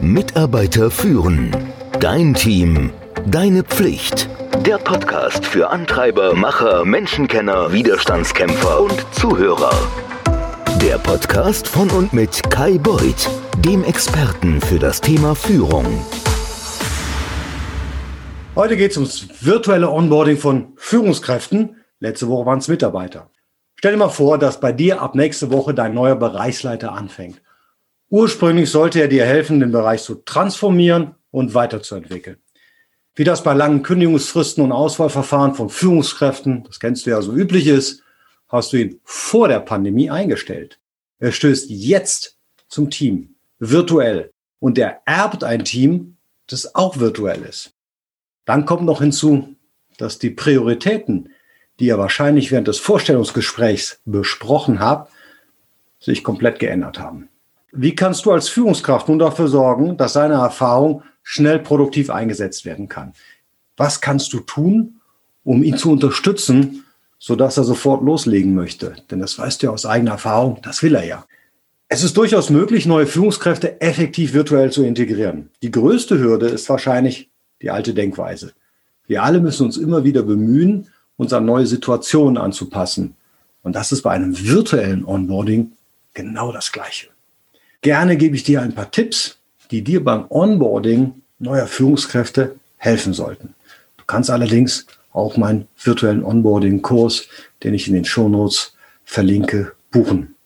Mitarbeiter führen. Dein Team. Deine Pflicht. Der Podcast für Antreiber, Macher, Menschenkenner, Widerstandskämpfer und Zuhörer. Der Podcast von und mit Kai Beuth, dem Experten für das Thema Führung. Heute geht es ums virtuelle Onboarding von Führungskräften. Letzte Woche waren es Mitarbeiter. Stell dir mal vor, dass bei dir ab nächste Woche dein neuer Bereichsleiter anfängt. Ursprünglich sollte er dir helfen, den Bereich zu transformieren und weiterzuentwickeln. Wie das bei langen Kündigungsfristen und Auswahlverfahren von Führungskräften, das kennst du ja so üblich ist, hast du ihn vor der Pandemie eingestellt. Er stößt jetzt zum Team, virtuell. Und er erbt ein Team, das auch virtuell ist. Dann kommt noch hinzu, dass die Prioritäten, die ihr wahrscheinlich während des Vorstellungsgesprächs besprochen habt, sich komplett geändert haben. Wie kannst du als Führungskraft nun dafür sorgen, dass seine Erfahrung schnell produktiv eingesetzt werden kann? Was kannst du tun, um ihn zu unterstützen, sodass er sofort loslegen möchte? Denn das weißt du ja aus eigener Erfahrung, das will er ja. Es ist durchaus möglich, neue Führungskräfte effektiv virtuell zu integrieren. Die größte Hürde ist wahrscheinlich die alte Denkweise. Wir alle müssen uns immer wieder bemühen, uns an neue Situationen anzupassen. Und das ist bei einem virtuellen Onboarding genau das Gleiche. Gerne gebe ich dir ein paar Tipps, die dir beim Onboarding neuer Führungskräfte helfen sollten. Du kannst allerdings auch meinen virtuellen Onboarding-Kurs, den ich in den Shownotes verlinke, buchen.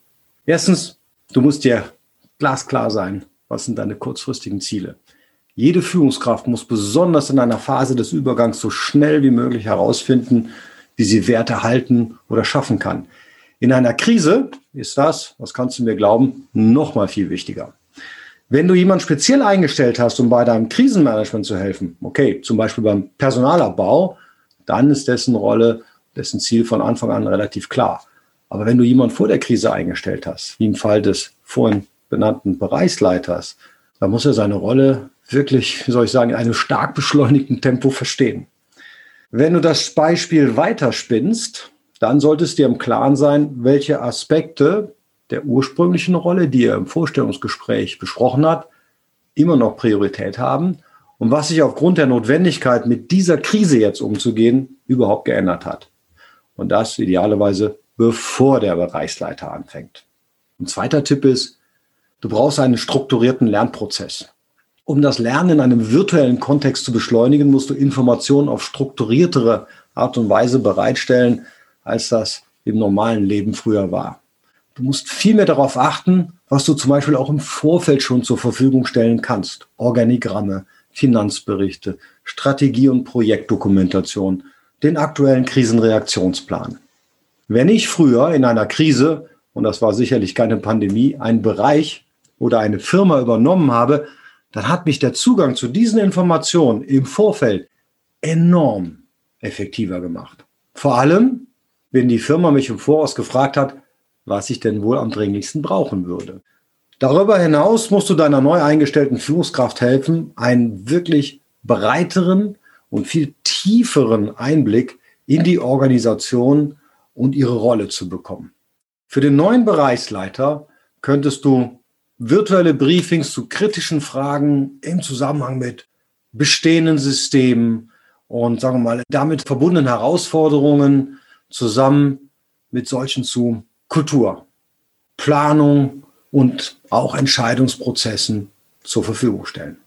Erstens, du musst dir glasklar sein, was sind deine kurzfristigen Ziele. Jede Führungskraft muss besonders in einer Phase des Übergangs so schnell wie möglich herausfinden, wie sie Werte halten oder schaffen kann. In einer Krise ist das, was kannst du mir glauben, noch mal viel wichtiger. Wenn du jemanden speziell eingestellt hast, um bei deinem Krisenmanagement zu helfen, okay, zum Beispiel beim Personalabbau, dann ist dessen Rolle, dessen Ziel von Anfang an relativ klar. Aber wenn du jemanden vor der Krise eingestellt hast, wie im Fall des vorhin benannten Bereichsleiters, dann muss er seine Rolle wirklich, wie soll ich sagen, in einem stark beschleunigten Tempo verstehen. Wenn du das Beispiel weiterspinnst, dann sollte es dir im Klaren sein, welche Aspekte der ursprünglichen Rolle, die er im Vorstellungsgespräch besprochen hat, immer noch Priorität haben und was sich aufgrund der Notwendigkeit, mit dieser Krise jetzt umzugehen, überhaupt geändert hat. Und das idealerweise bevor der Bereichsleiter anfängt. Ein zweiter Tipp ist, du brauchst einen strukturierten Lernprozess. Um das Lernen in einem virtuellen Kontext zu beschleunigen, musst du Informationen auf strukturiertere Art und Weise bereitstellen, als das im normalen Leben früher war. Du musst viel mehr darauf achten, was du zum Beispiel auch im Vorfeld schon zur Verfügung stellen kannst. Organigramme, Finanzberichte, Strategie- und Projektdokumentation, den aktuellen Krisenreaktionsplan. Wenn ich früher in einer Krise, und das war sicherlich keine Pandemie, einen Bereich oder eine Firma übernommen habe, dann hat mich der Zugang zu diesen Informationen im Vorfeld enorm effektiver gemacht. Vor allem, wenn die Firma mich im Voraus gefragt hat, was ich denn wohl am dringlichsten brauchen würde. Darüber hinaus musst du deiner neu eingestellten Führungskraft helfen, einen wirklich breiteren und viel tieferen Einblick in die Organisation und ihre Rolle zu bekommen. Für den neuen Bereichsleiter könntest du virtuelle Briefings zu kritischen Fragen im Zusammenhang mit bestehenden Systemen und sagen wir mal damit verbundenen Herausforderungen zusammen mit solchen zu Kultur, Planung und auch Entscheidungsprozessen zur Verfügung stellen.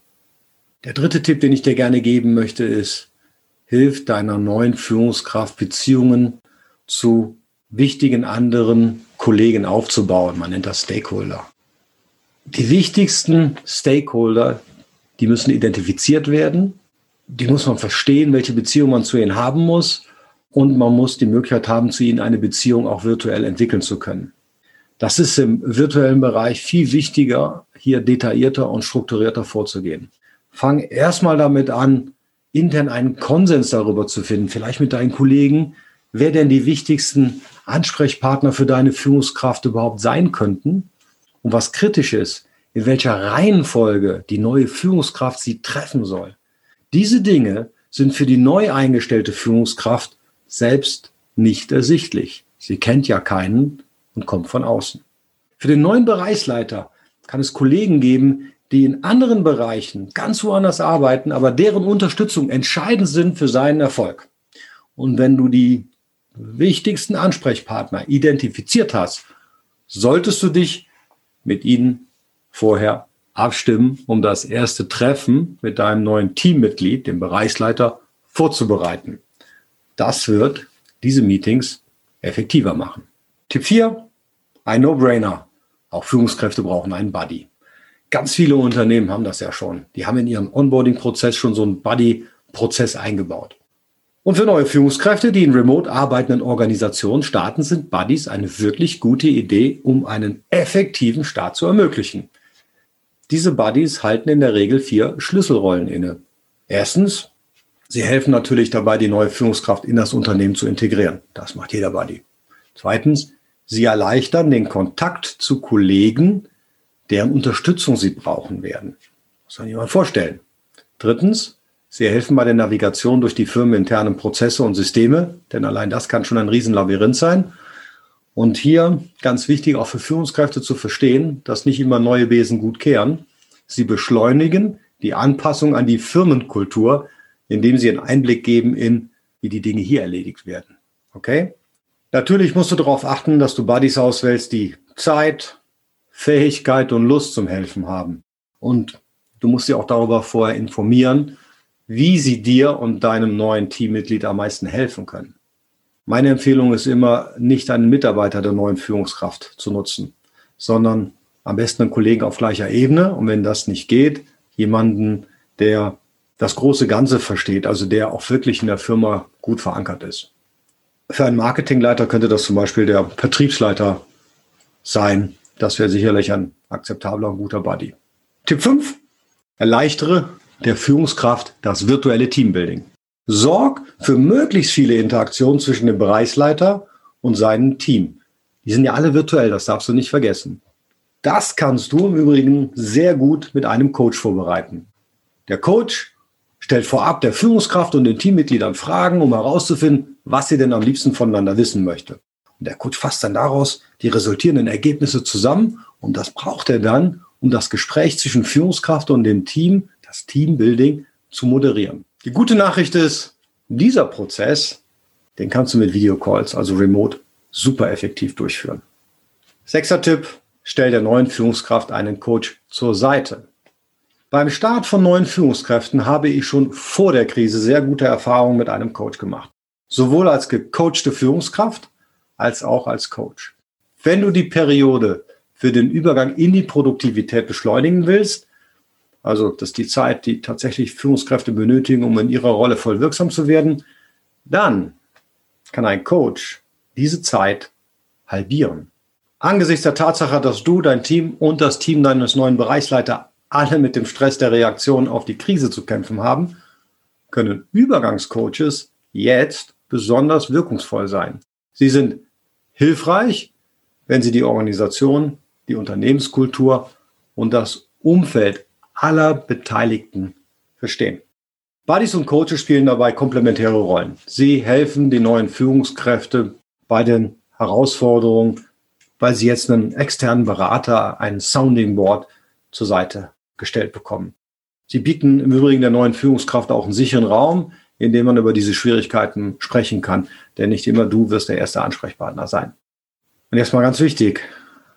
Der dritte Tipp, den ich dir gerne geben möchte, ist, hilf deiner neuen Führungskraft Beziehungen zu wichtigen anderen Kollegen aufzubauen. Man nennt das Stakeholder die wichtigsten Stakeholder, die müssen identifiziert werden. Die muss man verstehen, welche Beziehung man zu ihnen haben muss. Und man muss die Möglichkeit haben, zu ihnen eine Beziehung auch virtuell entwickeln zu können. Das ist im virtuellen Bereich viel wichtiger, hier detaillierter und strukturierter vorzugehen. Fang erstmal damit an, intern einen Konsens darüber zu finden, vielleicht mit deinen Kollegen, wer denn die wichtigsten Ansprechpartner für deine Führungskraft überhaupt sein könnten und was kritisch ist, in welcher Reihenfolge die neue Führungskraft sie treffen soll. Diese Dinge sind für die neu eingestellte Führungskraft selbst nicht ersichtlich. Sie kennt ja keinen und kommt von außen. Für den neuen Bereichsleiter kann es Kollegen geben, die in anderen Bereichen ganz woanders arbeiten, aber deren Unterstützung entscheidend sind für seinen Erfolg. Und wenn du die wichtigsten Ansprechpartner identifiziert hast, solltest du dich mit ihnen vorher abstimmen, um das erste Treffen mit deinem neuen Teammitglied, dem Bereichsleiter, vorzubereiten. Das wird diese Meetings effektiver machen. Tipp 4, ein No-Brainer. Auch Führungskräfte brauchen einen Buddy. Ganz viele Unternehmen haben das ja schon. Die haben in ihrem Onboarding-Prozess schon so einen Buddy-Prozess eingebaut. Und für neue Führungskräfte, die in remote arbeitenden Organisationen starten, sind Buddies eine wirklich gute Idee, um einen effektiven Start zu ermöglichen. Diese Buddies halten in der Regel vier Schlüsselrollen inne. Erstens, sie helfen natürlich dabei, die neue Führungskraft in das Unternehmen zu integrieren. Das macht jeder Buddy. Zweitens, sie erleichtern den Kontakt zu Kollegen, deren Unterstützung sie brauchen werden. Muss man jemand vorstellen. Drittens, Sie helfen bei der Navigation durch die firmeninternen Prozesse und Systeme, denn allein das kann schon ein Riesenlabyrinth sein. Und hier ganz wichtig auch für Führungskräfte zu verstehen, dass nicht immer neue Besen gut kehren. Sie beschleunigen die Anpassung an die Firmenkultur, indem sie einen Einblick geben in, wie die Dinge hier erledigt werden. Okay? Natürlich musst du darauf achten, dass du Buddies auswählst, die Zeit, Fähigkeit und Lust zum Helfen haben. Und du musst sie auch darüber vorher informieren, wie sie dir und deinem neuen Teammitglied am meisten helfen können. Meine Empfehlung ist immer, nicht einen Mitarbeiter der neuen Führungskraft zu nutzen, sondern am besten einen Kollegen auf gleicher Ebene und wenn das nicht geht, jemanden, der das große Ganze versteht, also der auch wirklich in der Firma gut verankert ist. Für einen Marketingleiter könnte das zum Beispiel der Vertriebsleiter sein. Das wäre sicherlich ein akzeptabler und guter Buddy. Tipp 5. Erleichtere der Führungskraft das virtuelle Teambuilding. Sorg für möglichst viele Interaktionen zwischen dem Bereichsleiter und seinem Team. Die sind ja alle virtuell, das darfst du nicht vergessen. Das kannst du im Übrigen sehr gut mit einem Coach vorbereiten. Der Coach stellt vorab der Führungskraft und den Teammitgliedern Fragen, um herauszufinden, was sie denn am liebsten voneinander wissen möchte. Und der Coach fasst dann daraus die resultierenden Ergebnisse zusammen und das braucht er dann, um das Gespräch zwischen Führungskraft und dem Team das Teambuilding zu moderieren. Die gute Nachricht ist, dieser Prozess, den kannst du mit Videocalls, also remote, super effektiv durchführen. Sechster Tipp, stell der neuen Führungskraft einen Coach zur Seite. Beim Start von neuen Führungskräften habe ich schon vor der Krise sehr gute Erfahrungen mit einem Coach gemacht. Sowohl als gecoachte Führungskraft als auch als Coach. Wenn du die Periode für den Übergang in die Produktivität beschleunigen willst, also das ist die Zeit, die tatsächlich Führungskräfte benötigen, um in ihrer Rolle voll wirksam zu werden, dann kann ein Coach diese Zeit halbieren. Angesichts der Tatsache, dass du, dein Team und das Team deines neuen Bereichsleiter alle mit dem Stress der Reaktion auf die Krise zu kämpfen haben, können Übergangscoaches jetzt besonders wirkungsvoll sein. Sie sind hilfreich, wenn sie die Organisation, die Unternehmenskultur und das Umfeld aller Beteiligten verstehen. Buddies und Coaches spielen dabei komplementäre Rollen. Sie helfen den neuen Führungskräften bei den Herausforderungen, weil sie jetzt einen externen Berater, ein Sounding Board zur Seite gestellt bekommen. Sie bieten im Übrigen der neuen Führungskraft auch einen sicheren Raum, in dem man über diese Schwierigkeiten sprechen kann. Denn nicht immer du wirst der erste Ansprechpartner sein. Und jetzt mal ganz wichtig,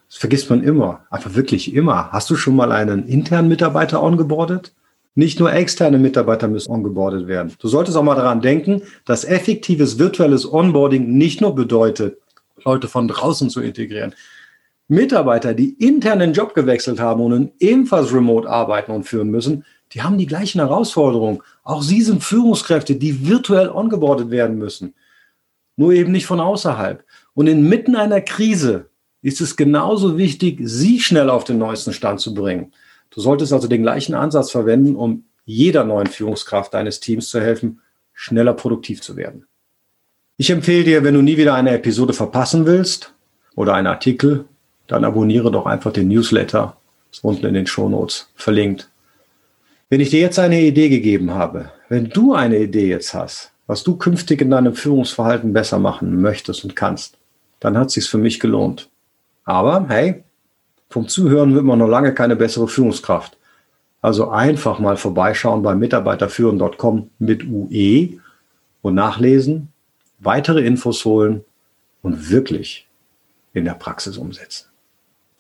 das vergisst man immer, einfach wirklich immer. Hast du schon mal einen internen Mitarbeiter ongeboardet? Nicht nur externe Mitarbeiter müssen ongeboardet werden. Du solltest auch mal daran denken, dass effektives virtuelles Onboarding nicht nur bedeutet, Leute von draußen zu integrieren. Mitarbeiter, die intern den Job gewechselt haben und ebenfalls remote arbeiten und führen müssen, die haben die gleichen Herausforderungen. Auch sie sind Führungskräfte, die virtuell ongeboardet werden müssen. Nur eben nicht von außerhalb. Und inmitten einer Krise ist es genauso wichtig, sie schnell auf den neuesten Stand zu bringen. Du solltest also den gleichen Ansatz verwenden, um jeder neuen Führungskraft deines Teams zu helfen, schneller produktiv zu werden. Ich empfehle dir, wenn du nie wieder eine Episode verpassen willst oder einen Artikel, dann abonniere doch einfach den Newsletter. Ist unten in den Shownotes verlinkt. Wenn ich dir jetzt eine Idee gegeben habe, wenn du eine Idee jetzt hast, was du künftig in deinem Führungsverhalten besser machen möchtest und kannst, dann hat es sich für mich gelohnt. Aber hey, vom Zuhören wird man noch lange keine bessere Führungskraft. Also einfach mal vorbeischauen bei mitarbeiterführen.com mit UE und nachlesen, weitere Infos holen und wirklich in der Praxis umsetzen.